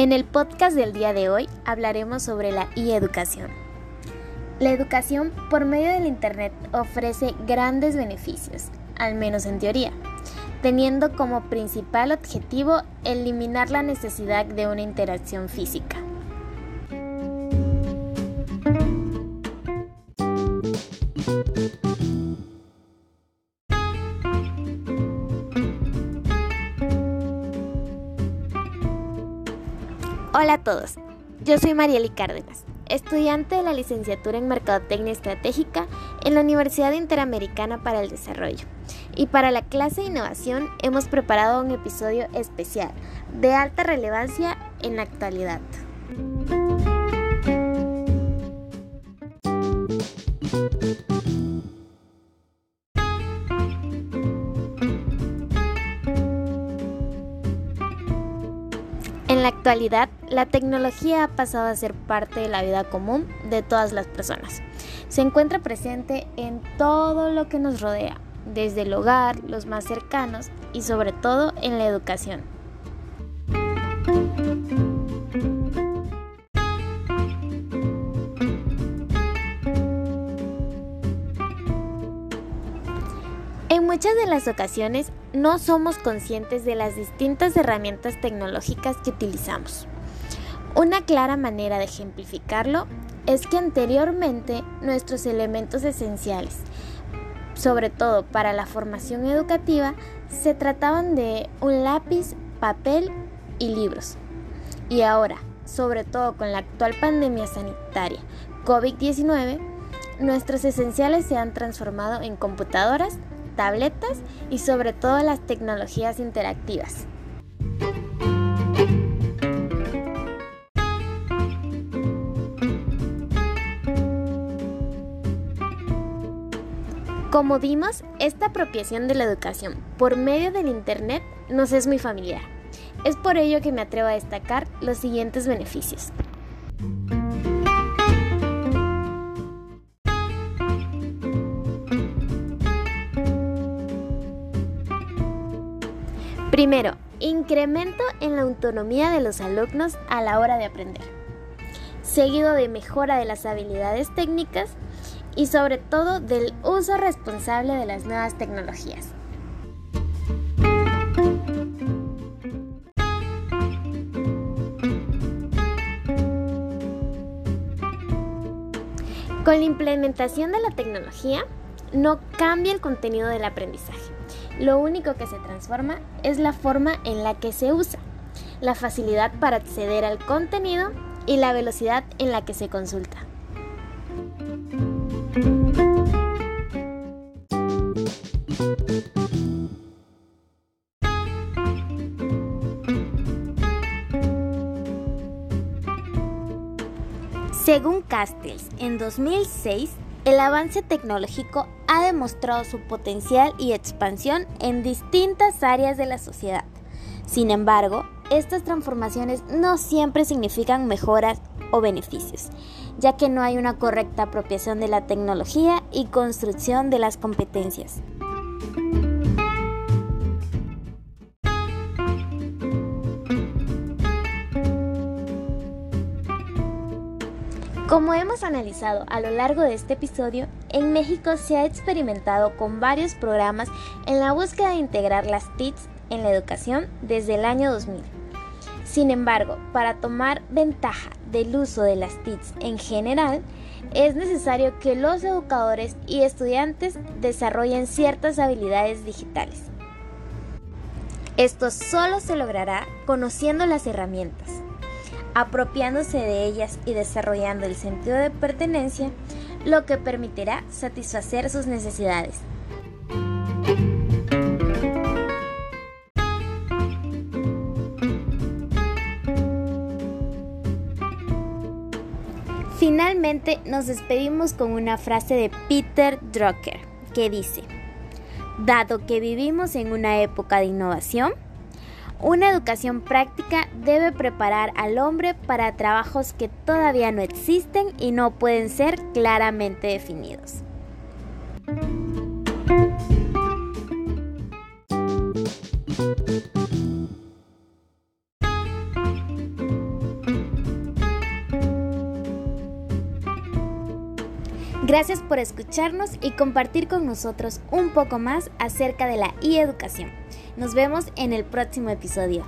En el podcast del día de hoy hablaremos sobre la e-educación. La educación por medio del Internet ofrece grandes beneficios, al menos en teoría, teniendo como principal objetivo eliminar la necesidad de una interacción física. Hola a todos, yo soy Marieli Cárdenas, estudiante de la licenciatura en Mercadotecnia Estratégica en la Universidad Interamericana para el Desarrollo. Y para la clase de innovación hemos preparado un episodio especial de alta relevancia en la actualidad. En la actualidad, la tecnología ha pasado a ser parte de la vida común de todas las personas. Se encuentra presente en todo lo que nos rodea, desde el hogar, los más cercanos y sobre todo en la educación. Muchas de las ocasiones no somos conscientes de las distintas herramientas tecnológicas que utilizamos. Una clara manera de ejemplificarlo es que anteriormente nuestros elementos esenciales, sobre todo para la formación educativa, se trataban de un lápiz, papel y libros. Y ahora, sobre todo con la actual pandemia sanitaria COVID-19, nuestros esenciales se han transformado en computadoras, tabletas y sobre todo las tecnologías interactivas. Como vimos, esta apropiación de la educación por medio del Internet nos es muy familiar. Es por ello que me atrevo a destacar los siguientes beneficios. Primero, incremento en la autonomía de los alumnos a la hora de aprender, seguido de mejora de las habilidades técnicas y sobre todo del uso responsable de las nuevas tecnologías. Con la implementación de la tecnología, no cambia el contenido del aprendizaje. Lo único que se transforma es la forma en la que se usa, la facilidad para acceder al contenido y la velocidad en la que se consulta. Según Castells, en 2006, el avance tecnológico ha demostrado su potencial y expansión en distintas áreas de la sociedad. Sin embargo, estas transformaciones no siempre significan mejoras o beneficios, ya que no hay una correcta apropiación de la tecnología y construcción de las competencias. Como hemos analizado a lo largo de este episodio, en México se ha experimentado con varios programas en la búsqueda de integrar las TICs en la educación desde el año 2000. Sin embargo, para tomar ventaja del uso de las TICs en general, es necesario que los educadores y estudiantes desarrollen ciertas habilidades digitales. Esto solo se logrará conociendo las herramientas apropiándose de ellas y desarrollando el sentido de pertenencia, lo que permitirá satisfacer sus necesidades. Finalmente nos despedimos con una frase de Peter Drucker que dice, dado que vivimos en una época de innovación, una educación práctica debe preparar al hombre para trabajos que todavía no existen y no pueden ser claramente definidos. Gracias por escucharnos y compartir con nosotros un poco más acerca de la e-educación. Nos vemos en el próximo episodio.